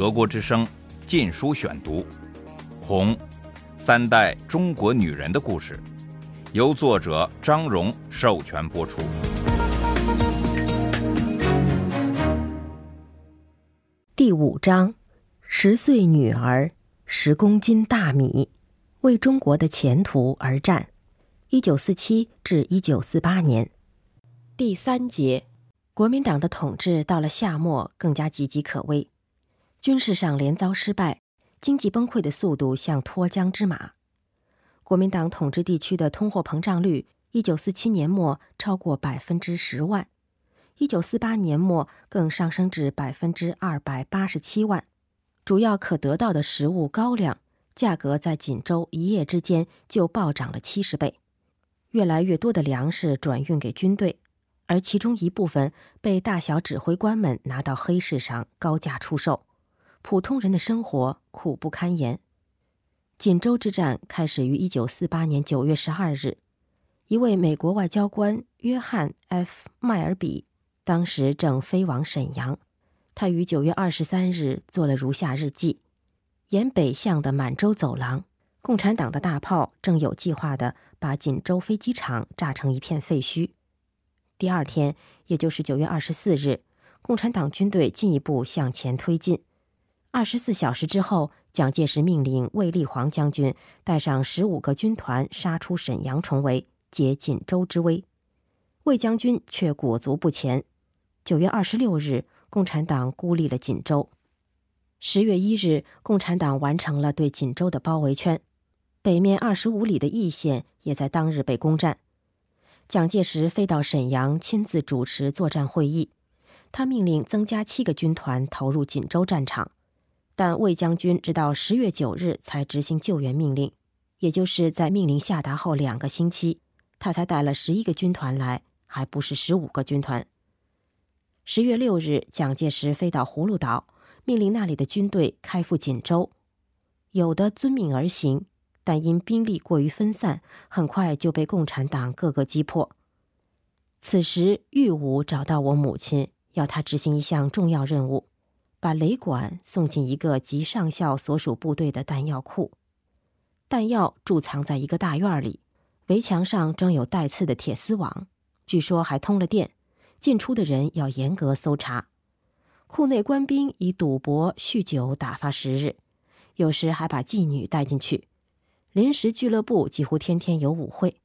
德国之声《禁书选读》，《红》，三代中国女人的故事，由作者张荣授权播出。第五章：十岁女儿，十公斤大米，为中国的前途而战。一九四七至一九四八年。第三节：国民党的统治到了夏末，更加岌岌可危。军事上连遭失败，经济崩溃的速度像脱缰之马。国民党统治地区的通货膨胀率，一九四七年末超过百分之十万，一九四八年末更上升至百分之二百八十七万。主要可得到的食物高粱价格在锦州一夜之间就暴涨了七十倍，越来越多的粮食转运给军队，而其中一部分被大小指挥官们拿到黑市上高价出售。普通人的生活苦不堪言。锦州之战开始于一九四八年九月十二日，一位美国外交官约翰 ·F· 迈尔比当时正飞往沈阳。他于九月二十三日做了如下日记：沿北向的满洲走廊，共产党的大炮正有计划地把锦州飞机场炸成一片废墟。第二天，也就是九月二十四日，共产党军队进一步向前推进。二十四小时之后，蒋介石命令卫立煌将军带上十五个军团杀出沈阳重围，解锦州之危。卫将军却裹足不前。九月二十六日，共产党孤立了锦州。十月一日，共产党完成了对锦州的包围圈，北面二十五里的易县也在当日被攻占。蒋介石飞到沈阳，亲自主持作战会议。他命令增加七个军团投入锦州战场。但魏将军直到十月九日才执行救援命令，也就是在命令下达后两个星期，他才带了十一个军团来，还不是十五个军团。十月六日，蒋介石飞到葫芦岛，命令那里的军队开赴锦州，有的遵命而行，但因兵力过于分散，很快就被共产党各个击破。此时，玉武找到我母亲，要他执行一项重要任务。把雷管送进一个吉上校所属部队的弹药库，弹药贮藏在一个大院里，围墙上装有带刺的铁丝网，据说还通了电。进出的人要严格搜查。库内官兵以赌博、酗酒打发时日，有时还把妓女带进去。临时俱乐部几乎天天有舞会。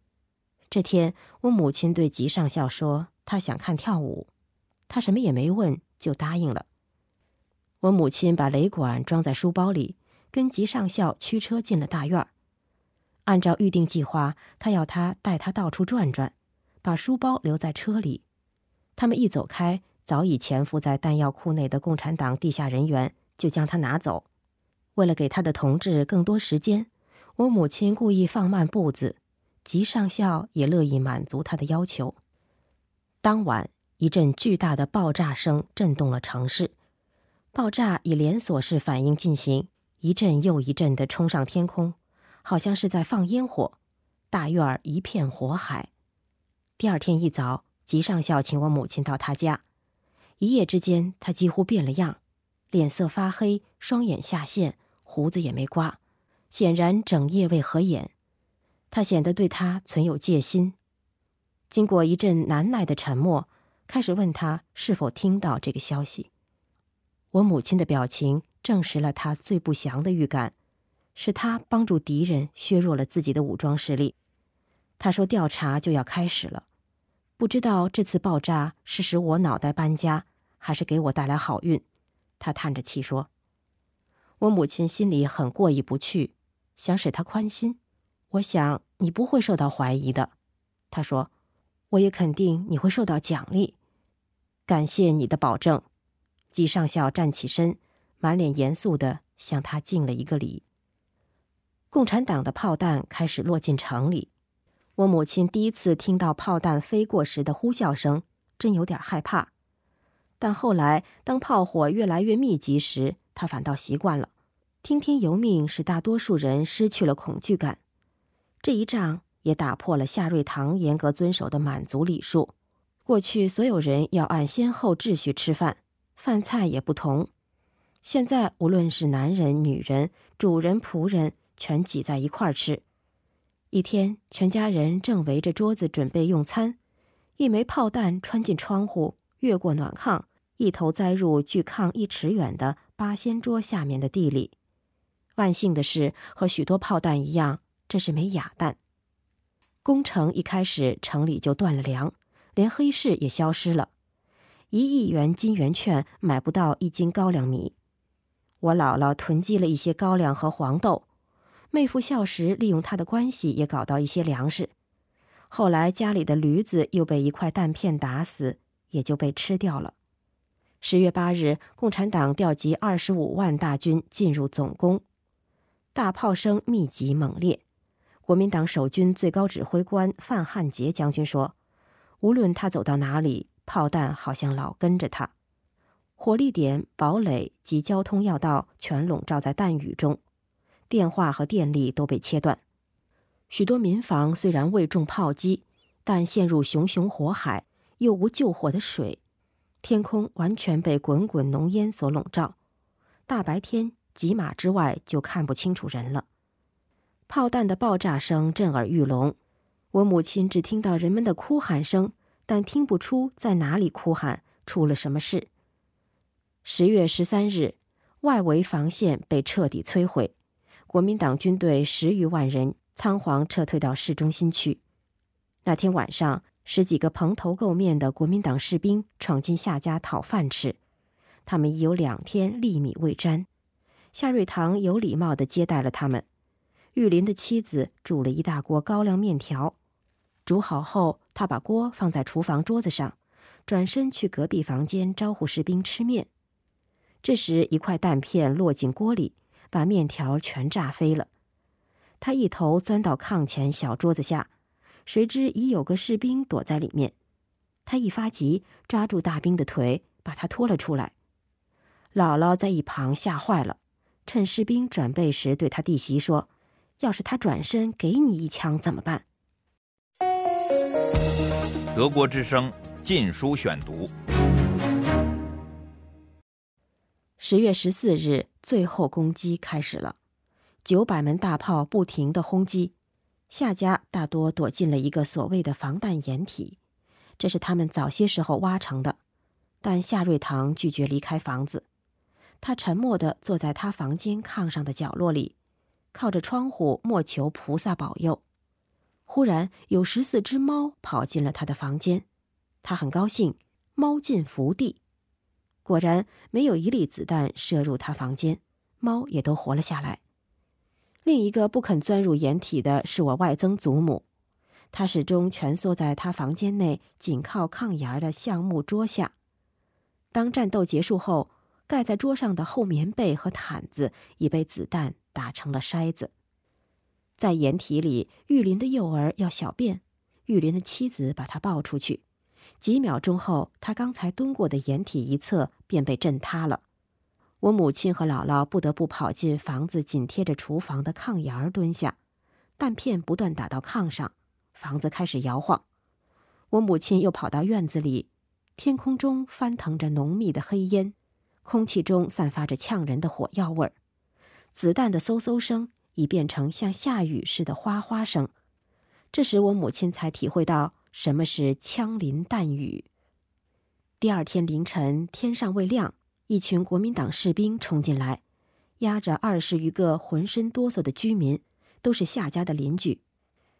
这天，我母亲对吉上校说：“她想看跳舞。”他什么也没问就答应了。我母亲把雷管装在书包里，跟吉上校驱车进了大院按照预定计划，他要他带他到处转转，把书包留在车里。他们一走开，早已潜伏在弹药库内的共产党地下人员就将他拿走。为了给他的同志更多时间，我母亲故意放慢步子，吉上校也乐意满足他的要求。当晚，一阵巨大的爆炸声震动了城市。爆炸以连锁式反应进行，一阵又一阵地冲上天空，好像是在放烟火。大院儿一片火海。第二天一早，吉上校请我母亲到他家。一夜之间，他几乎变了样，脸色发黑，双眼下陷，胡子也没刮，显然整夜未合眼。他显得对他存有戒心。经过一阵难耐的沉默，开始问他是否听到这个消息。我母亲的表情证实了他最不祥的预感，是他帮助敌人削弱了自己的武装势力。他说：“调查就要开始了，不知道这次爆炸是使我脑袋搬家，还是给我带来好运。”他叹着气说：“我母亲心里很过意不去，想使他宽心。我想你不会受到怀疑的。”他说：“我也肯定你会受到奖励，感谢你的保证。”吉上校站起身，满脸严肃地向他敬了一个礼。共产党的炮弹开始落进城里，我母亲第一次听到炮弹飞过时的呼啸声，真有点害怕。但后来，当炮火越来越密集时，她反倒习惯了。听天由命使大多数人失去了恐惧感。这一仗也打破了夏瑞堂严格遵守的满族礼数。过去，所有人要按先后秩序吃饭。饭菜也不同，现在无论是男人、女人、主人、仆人，全挤在一块儿吃。一天，全家人正围着桌子准备用餐，一枚炮弹穿进窗户，越过暖炕，一头栽入距炕一尺远的八仙桌下面的地里。万幸的是，和许多炮弹一样，这是枚哑弹。攻城一开始，城里就断了粮，连黑市也消失了，一亿元金圆券买不到一斤高粱米。我姥姥囤积了一些高粱和黄豆。妹夫孝时利用他的关系，也搞到一些粮食。后来家里的驴子又被一块弹片打死，也就被吃掉了。十月八日，共产党调集二十五万大军进入总攻，大炮声密集猛烈。国民党守军最高指挥官范汉杰将军说：“无论他走到哪里，炮弹好像老跟着他。火力点、堡垒及交通要道全笼罩在弹雨中。”电话和电力都被切断，许多民房虽然未中炮击，但陷入熊熊火海，又无救火的水，天空完全被滚滚浓烟所笼罩，大白天几码之外就看不清楚人了。炮弹的爆炸声震耳欲聋，我母亲只听到人们的哭喊声，但听不出在哪里哭喊，出了什么事。十月十三日，外围防线被彻底摧毁。国民党军队十余万人仓皇撤退到市中心去。那天晚上，十几个蓬头垢面的国民党士兵闯进夏家讨饭吃。他们已有两天粒米未沾。夏瑞堂有礼貌地接待了他们。玉林的妻子煮了一大锅高粱面条，煮好后，他把锅放在厨房桌子上，转身去隔壁房间招呼士兵吃面。这时，一块弹片落进锅里。把面条全炸飞了，他一头钻到炕前小桌子下，谁知已有个士兵躲在里面。他一发急，抓住大兵的腿，把他拖了出来。姥姥在一旁吓坏了，趁士兵转背时，对他弟媳说：“要是他转身给你一枪怎么办？”德国之声《禁书选读》，十月十四日。最后攻击开始了，九百门大炮不停的轰击，夏家大多躲进了一个所谓的防弹掩体，这是他们早些时候挖成的。但夏瑞堂拒绝离开房子，他沉默地坐在他房间炕上的角落里，靠着窗户默求菩萨保佑。忽然有十四只猫跑进了他的房间，他很高兴，猫进福地。果然没有一粒子弹射入他房间，猫也都活了下来。另一个不肯钻入掩体的是我外曾祖母，她始终蜷缩在他房间内紧靠炕沿的橡木桌下。当战斗结束后，盖在桌上的厚棉被和毯子已被子弹打成了筛子。在掩体里，玉林的幼儿要小便，玉林的妻子把他抱出去。几秒钟后，他刚才蹲过的掩体一侧便被震塌了。我母亲和姥姥不得不跑进房子紧贴着厨房的炕沿儿蹲下，弹片不断打到炕上，房子开始摇晃。我母亲又跑到院子里，天空中翻腾着浓密的黑烟，空气中散发着呛人的火药味儿，子弹的嗖嗖声已变成像下雨似的哗哗声。这时，我母亲才体会到。什么是枪林弹雨？第二天凌晨，天尚未亮，一群国民党士兵冲进来，押着二十余个浑身哆嗦的居民，都是夏家的邻居。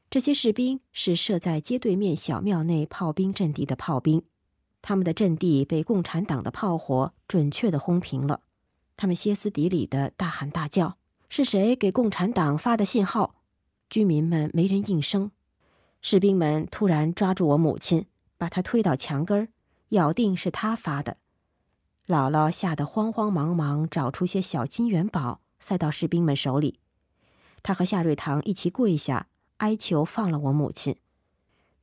这些士兵是设在街对面小庙内炮兵阵地的炮兵，他们的阵地被共产党的炮火准确的轰平了。他们歇斯底里的大喊大叫：“是谁给共产党发的信号？”居民们没人应声。士兵们突然抓住我母亲，把她推到墙根儿，咬定是她发的。姥姥吓得慌慌忙忙找出些小金元宝，塞到士兵们手里。他和夏瑞堂一起跪下，哀求放了我母亲。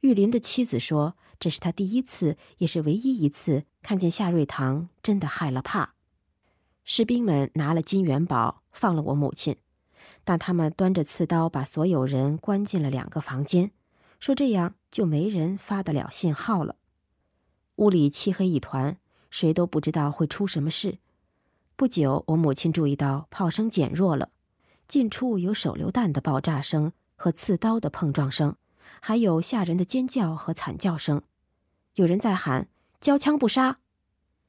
玉林的妻子说：“这是他第一次，也是唯一一次看见夏瑞堂真的害了怕。”士兵们拿了金元宝，放了我母亲，但他们端着刺刀把所有人关进了两个房间。说这样就没人发得了信号了。屋里漆黑一团，谁都不知道会出什么事。不久，我母亲注意到炮声减弱了，近处有手榴弹的爆炸声和刺刀的碰撞声，还有吓人的尖叫和惨叫声。有人在喊“交枪不杀”，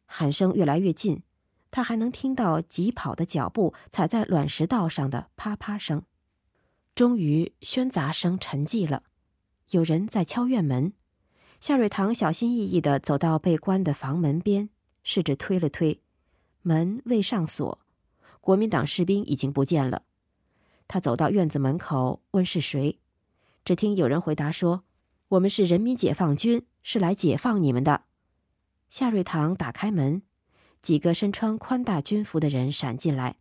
喊声越来越近，他还能听到疾跑的脚步踩在卵石道上的啪啪声。终于，喧杂声沉寂了，有人在敲院门。夏瑞堂小心翼翼地走到被关的房门边，试着推了推，门未上锁。国民党士兵已经不见了。他走到院子门口，问是谁。只听有人回答说：“我们是人民解放军，是来解放你们的。”夏瑞堂打开门，几个身穿宽大军服的人闪进来。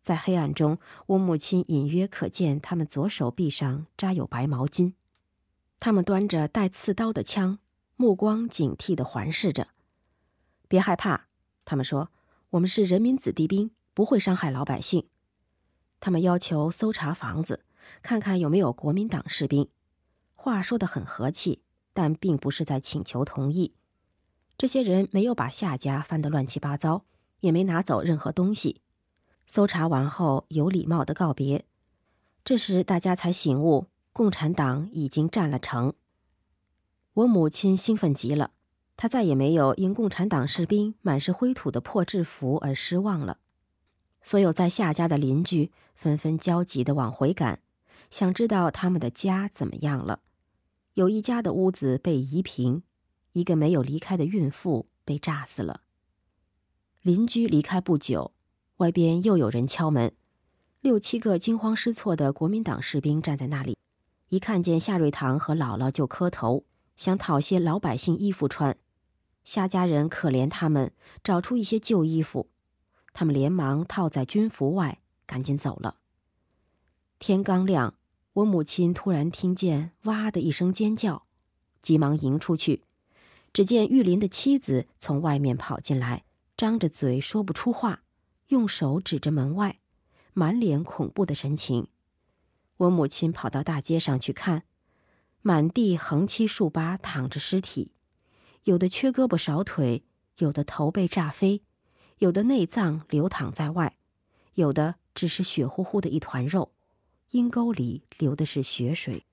在黑暗中，我母亲隐约可见他们左手臂上扎有白毛巾。他们端着带刺刀的枪，目光警惕地环视着。别害怕，他们说：“我们是人民子弟兵，不会伤害老百姓。”他们要求搜查房子，看看有没有国民党士兵。话说得很和气，但并不是在请求同意。这些人没有把夏家翻得乱七八糟，也没拿走任何东西。搜查完后，有礼貌地告别。这时，大家才醒悟。共产党已经占了城。我母亲兴奋极了，她再也没有因共产党士兵满是灰土的破制服而失望了。所有在夏家的邻居纷纷焦急地往回赶，想知道他们的家怎么样了。有一家的屋子被夷平，一个没有离开的孕妇被炸死了。邻居离开不久，外边又有人敲门，六七个惊慌失措的国民党士兵站在那里。一看见夏瑞堂和姥姥就磕头，想讨些老百姓衣服穿。夏家人可怜他们，找出一些旧衣服，他们连忙套在军服外，赶紧走了。天刚亮，我母亲突然听见“哇”的一声尖叫，急忙迎出去，只见玉林的妻子从外面跑进来，张着嘴说不出话，用手指着门外，满脸恐怖的神情。我母亲跑到大街上去看，满地横七竖八躺着尸体，有的缺胳膊少腿，有的头被炸飞，有的内脏流淌在外，有的只是血乎乎的一团肉，阴沟里流的是血水。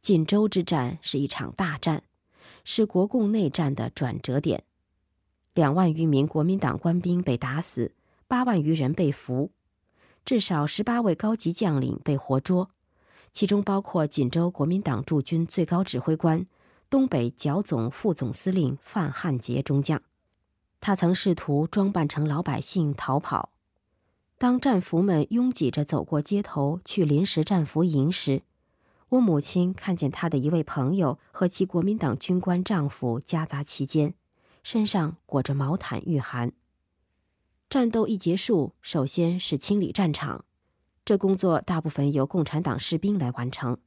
锦州之战是一场大战，是国共内战的转折点，两万余名国民党官兵被打死，八万余人被俘。至少十八位高级将领被活捉，其中包括锦州国民党驻军最高指挥官、东北剿总副总司令范汉杰中将。他曾试图装扮成老百姓逃跑。当战俘们拥挤着走过街头去临时战俘营时，我母亲看见她的一位朋友和其国民党军官丈夫夹杂其间，身上裹着毛毯御寒。战斗一结束，首先是清理战场，这工作大部分由共产党士兵来完成。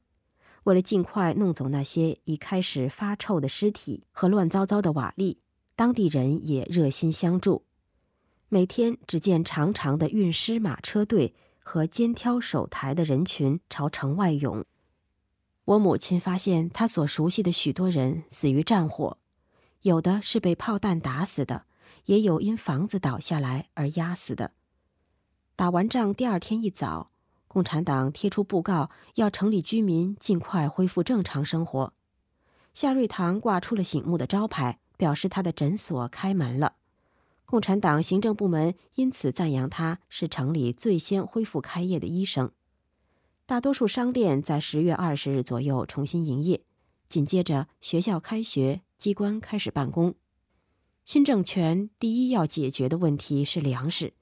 为了尽快弄走那些已开始发臭的尸体和乱糟糟的瓦砾，当地人也热心相助。每天只见长长的运尸马车队和肩挑手抬的人群朝城外涌。我母亲发现，她所熟悉的许多人死于战火，有的是被炮弹打死的。也有因房子倒下来而压死的。打完仗第二天一早，共产党贴出布告，要城里居民尽快恢复正常生活。夏瑞堂挂出了醒目的招牌，表示他的诊所开门了。共产党行政部门因此赞扬他是城里最先恢复开业的医生。大多数商店在十月二十日左右重新营业，紧接着学校开学，机关开始办公。新政权第一要解决的问题是粮食，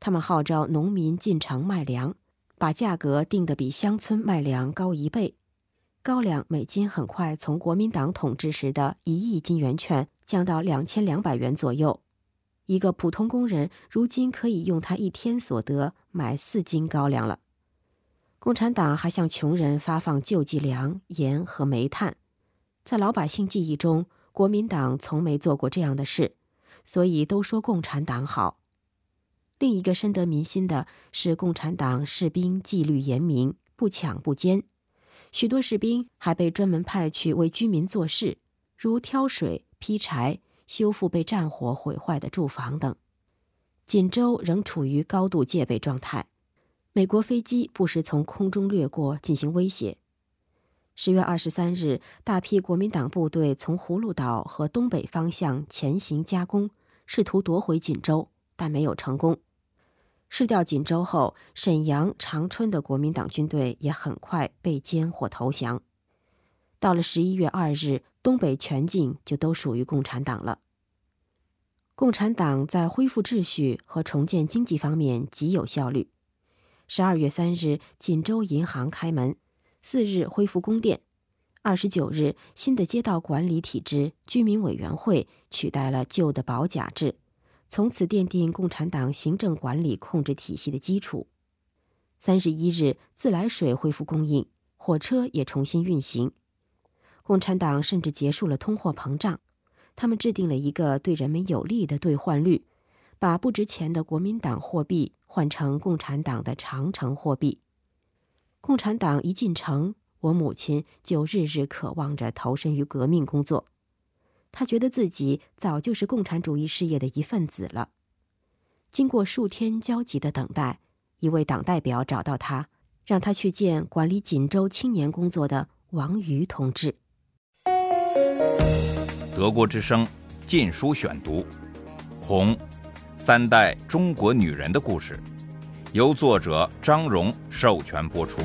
他们号召农民进城卖粮，把价格定得比乡村卖粮高一倍。高粱每斤很快从国民党统治时的一亿金圆券降到两千两百元左右，一个普通工人如今可以用他一天所得买四斤高粱了。共产党还向穷人发放救济粮、盐和煤炭，在老百姓记忆中。国民党从没做过这样的事，所以都说共产党好。另一个深得民心的是，共产党士兵纪律严明，不抢不奸。许多士兵还被专门派去为居民做事，如挑水、劈柴、修复被战火毁坏的住房等。锦州仍处于高度戒备状态，美国飞机不时从空中掠过进行威胁。十月二十三日，大批国民党部队从葫芦岛和东北方向前行夹攻，试图夺回锦州，但没有成功。失掉锦州后，沈阳、长春的国民党军队也很快被歼或投降。到了十一月二日，东北全境就都属于共产党了。共产党在恢复秩序和重建经济方面极有效率。十二月三日，锦州银行开门；四日恢复供电；二十九日，新的街道管理体制——居民委员会取代了旧的保甲制，从此奠定共产党行政管理控制体系的基础。三十一日，自来水恢复供应，火车也重新运行。共产党甚至结束了通货膨胀。他们制定了一个对人们有利的兑换率，把不值钱的国民党货币换成共产党的长城货币。共产党一进城，我母亲就日日渴望着投身于革命工作。她觉得自己早就是共产主义事业的一份子了。经过数天焦急的等待，一位党代表找到他，让他去见管理锦州青年工作的王瑜同志。德国之声《禁书选读》，《红三代中国女人的故事》，由作者张荣授权播出。